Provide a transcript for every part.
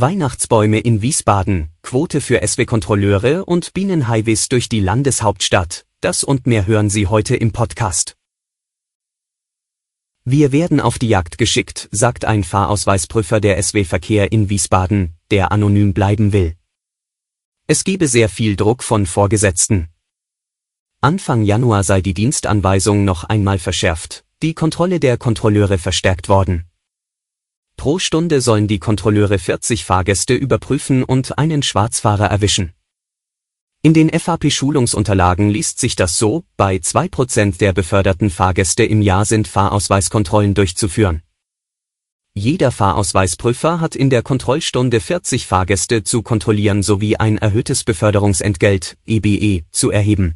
Weihnachtsbäume in Wiesbaden, Quote für SW-Kontrolleure und Bienenhighways durch die Landeshauptstadt. Das und mehr hören Sie heute im Podcast. Wir werden auf die Jagd geschickt, sagt ein Fahrausweisprüfer der SW Verkehr in Wiesbaden, der anonym bleiben will. Es gebe sehr viel Druck von Vorgesetzten. Anfang Januar sei die Dienstanweisung noch einmal verschärft, die Kontrolle der Kontrolleure verstärkt worden. Pro Stunde sollen die Kontrolleure 40 Fahrgäste überprüfen und einen Schwarzfahrer erwischen. In den FAP-Schulungsunterlagen liest sich das so, bei 2% der beförderten Fahrgäste im Jahr sind Fahrausweiskontrollen durchzuführen. Jeder Fahrausweisprüfer hat in der Kontrollstunde 40 Fahrgäste zu kontrollieren sowie ein erhöhtes Beförderungsentgelt, EBE, zu erheben.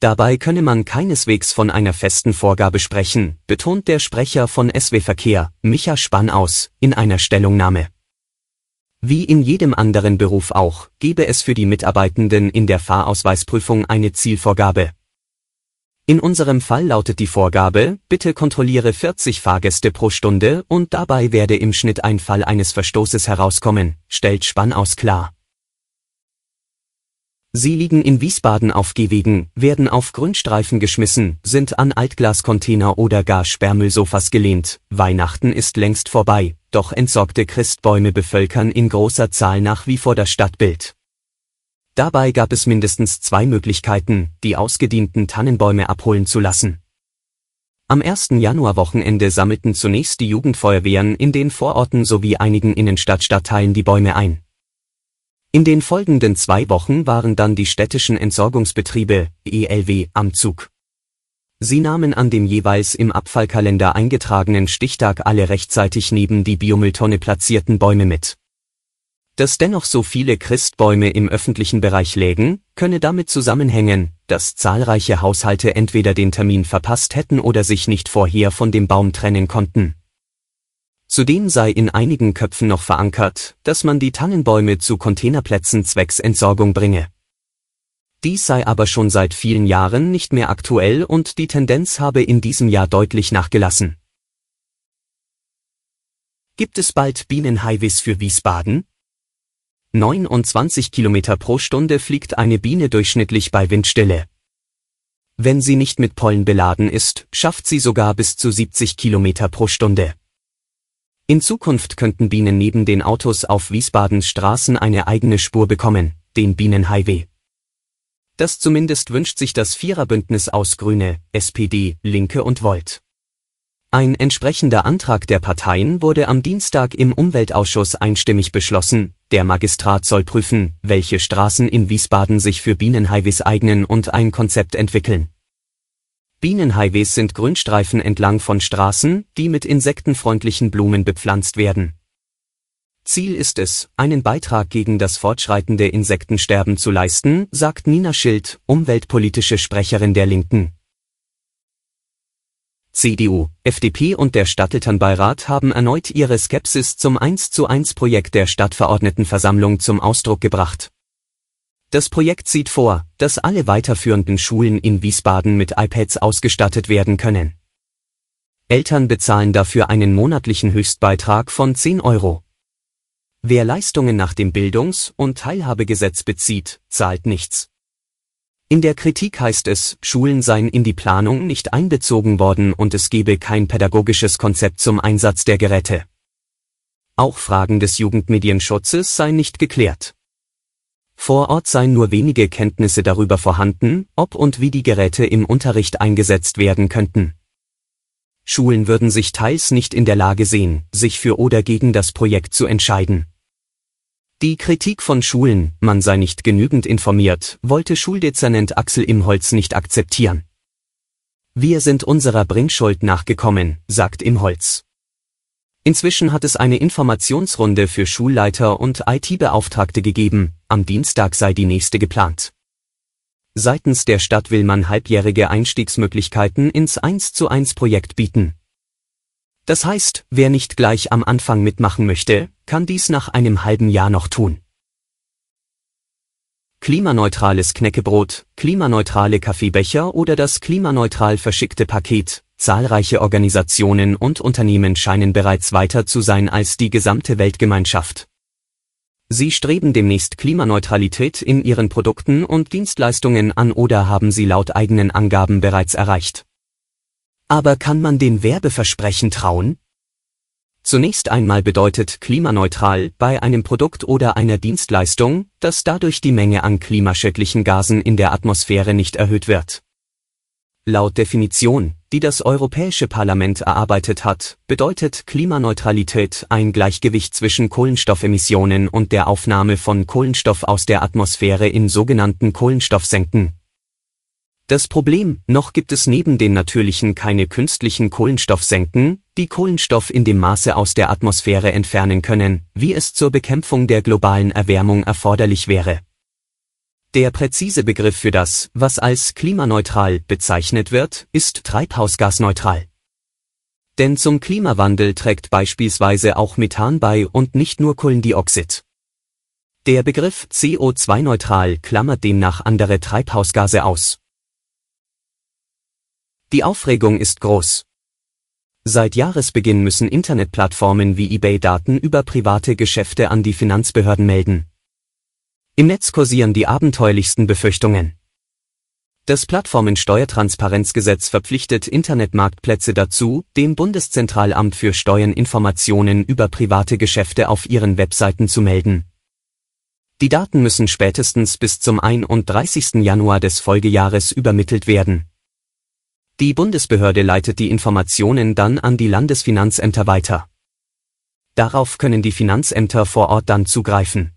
Dabei könne man keineswegs von einer festen Vorgabe sprechen, betont der Sprecher von SW Verkehr, Micha Spann aus, in einer Stellungnahme. Wie in jedem anderen Beruf auch, gebe es für die Mitarbeitenden in der Fahrausweisprüfung eine Zielvorgabe. In unserem Fall lautet die Vorgabe, bitte kontrolliere 40 Fahrgäste pro Stunde und dabei werde im Schnitt ein Fall eines Verstoßes herauskommen, stellt Spann aus klar. Sie liegen in Wiesbaden auf Gehwegen, werden auf Grünstreifen geschmissen, sind an Altglascontainer oder gar Sperrmüllsofas gelehnt. Weihnachten ist längst vorbei, doch entsorgte Christbäume bevölkern in großer Zahl nach wie vor das Stadtbild. Dabei gab es mindestens zwei Möglichkeiten, die ausgedienten Tannenbäume abholen zu lassen. Am 1. Januarwochenende sammelten zunächst die Jugendfeuerwehren in den Vororten sowie einigen Innenstadtstadtteilen die Bäume ein. In den folgenden zwei Wochen waren dann die städtischen Entsorgungsbetriebe, ELW, am Zug. Sie nahmen an dem jeweils im Abfallkalender eingetragenen Stichtag alle rechtzeitig neben die Biomülltonne platzierten Bäume mit. Dass dennoch so viele Christbäume im öffentlichen Bereich lägen, könne damit zusammenhängen, dass zahlreiche Haushalte entweder den Termin verpasst hätten oder sich nicht vorher von dem Baum trennen konnten. Zudem sei in einigen Köpfen noch verankert, dass man die Tannenbäume zu Containerplätzen zwecks Entsorgung bringe. Dies sei aber schon seit vielen Jahren nicht mehr aktuell und die Tendenz habe in diesem Jahr deutlich nachgelassen. Gibt es bald Bienenhighways für Wiesbaden? 29 Kilometer pro Stunde fliegt eine Biene durchschnittlich bei Windstille. Wenn sie nicht mit Pollen beladen ist, schafft sie sogar bis zu 70 Kilometer pro Stunde. In Zukunft könnten Bienen neben den Autos auf Wiesbadens Straßen eine eigene Spur bekommen, den Bienenhighway. Das zumindest wünscht sich das Viererbündnis aus Grüne, SPD, Linke und Volt. Ein entsprechender Antrag der Parteien wurde am Dienstag im Umweltausschuss einstimmig beschlossen, der Magistrat soll prüfen, welche Straßen in Wiesbaden sich für Bienenhighways eignen und ein Konzept entwickeln. Bienenhighways sind Grünstreifen entlang von Straßen, die mit insektenfreundlichen Blumen bepflanzt werden. Ziel ist es, einen Beitrag gegen das fortschreitende Insektensterben zu leisten, sagt Nina Schild, umweltpolitische Sprecherin der Linken. CDU, FDP und der Stadtelternbeirat haben erneut ihre Skepsis zum 1 zu 1 Projekt der Stadtverordnetenversammlung zum Ausdruck gebracht. Das Projekt sieht vor, dass alle weiterführenden Schulen in Wiesbaden mit iPads ausgestattet werden können. Eltern bezahlen dafür einen monatlichen Höchstbeitrag von 10 Euro. Wer Leistungen nach dem Bildungs- und Teilhabegesetz bezieht, zahlt nichts. In der Kritik heißt es, Schulen seien in die Planung nicht einbezogen worden und es gebe kein pädagogisches Konzept zum Einsatz der Geräte. Auch Fragen des Jugendmedienschutzes seien nicht geklärt. Vor Ort seien nur wenige Kenntnisse darüber vorhanden, ob und wie die Geräte im Unterricht eingesetzt werden könnten. Schulen würden sich teils nicht in der Lage sehen, sich für oder gegen das Projekt zu entscheiden. Die Kritik von Schulen, man sei nicht genügend informiert, wollte Schuldezernent Axel Imholz nicht akzeptieren. Wir sind unserer Bringschuld nachgekommen, sagt Imholz. Inzwischen hat es eine Informationsrunde für Schulleiter und IT-Beauftragte gegeben, am Dienstag sei die nächste geplant. Seitens der Stadt will man halbjährige Einstiegsmöglichkeiten ins 1 zu 1 Projekt bieten. Das heißt, wer nicht gleich am Anfang mitmachen möchte, kann dies nach einem halben Jahr noch tun. Klimaneutrales Knäckebrot, klimaneutrale Kaffeebecher oder das klimaneutral verschickte Paket. Zahlreiche Organisationen und Unternehmen scheinen bereits weiter zu sein als die gesamte Weltgemeinschaft. Sie streben demnächst Klimaneutralität in ihren Produkten und Dienstleistungen an oder haben sie laut eigenen Angaben bereits erreicht. Aber kann man den Werbeversprechen trauen? Zunächst einmal bedeutet klimaneutral bei einem Produkt oder einer Dienstleistung, dass dadurch die Menge an klimaschädlichen Gasen in der Atmosphäre nicht erhöht wird. Laut Definition, die das Europäische Parlament erarbeitet hat, bedeutet Klimaneutralität ein Gleichgewicht zwischen Kohlenstoffemissionen und der Aufnahme von Kohlenstoff aus der Atmosphäre in sogenannten Kohlenstoffsenken das Problem, noch gibt es neben den natürlichen keine künstlichen Kohlenstoffsenken, die Kohlenstoff in dem Maße aus der Atmosphäre entfernen können, wie es zur Bekämpfung der globalen Erwärmung erforderlich wäre. Der präzise Begriff für das, was als klimaneutral bezeichnet wird, ist treibhausgasneutral. Denn zum Klimawandel trägt beispielsweise auch Methan bei und nicht nur Kohlendioxid. Der Begriff CO2-neutral klammert demnach andere Treibhausgase aus. Die Aufregung ist groß. Seit Jahresbeginn müssen Internetplattformen wie eBay Daten über private Geschäfte an die Finanzbehörden melden. Im Netz kursieren die abenteuerlichsten Befürchtungen. Das Plattformensteuertransparenzgesetz verpflichtet Internetmarktplätze dazu, dem Bundeszentralamt für Steuern Informationen über private Geschäfte auf ihren Webseiten zu melden. Die Daten müssen spätestens bis zum 31. Januar des Folgejahres übermittelt werden. Die Bundesbehörde leitet die Informationen dann an die Landesfinanzämter weiter. Darauf können die Finanzämter vor Ort dann zugreifen.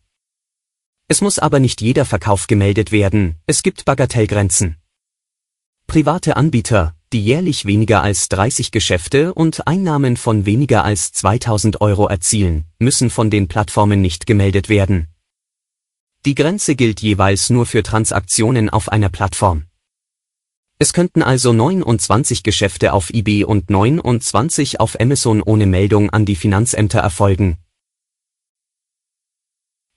Es muss aber nicht jeder Verkauf gemeldet werden, es gibt Bagatellgrenzen. Private Anbieter, die jährlich weniger als 30 Geschäfte und Einnahmen von weniger als 2000 Euro erzielen, müssen von den Plattformen nicht gemeldet werden. Die Grenze gilt jeweils nur für Transaktionen auf einer Plattform. Es könnten also 29 Geschäfte auf eBay und 29 auf Amazon ohne Meldung an die Finanzämter erfolgen.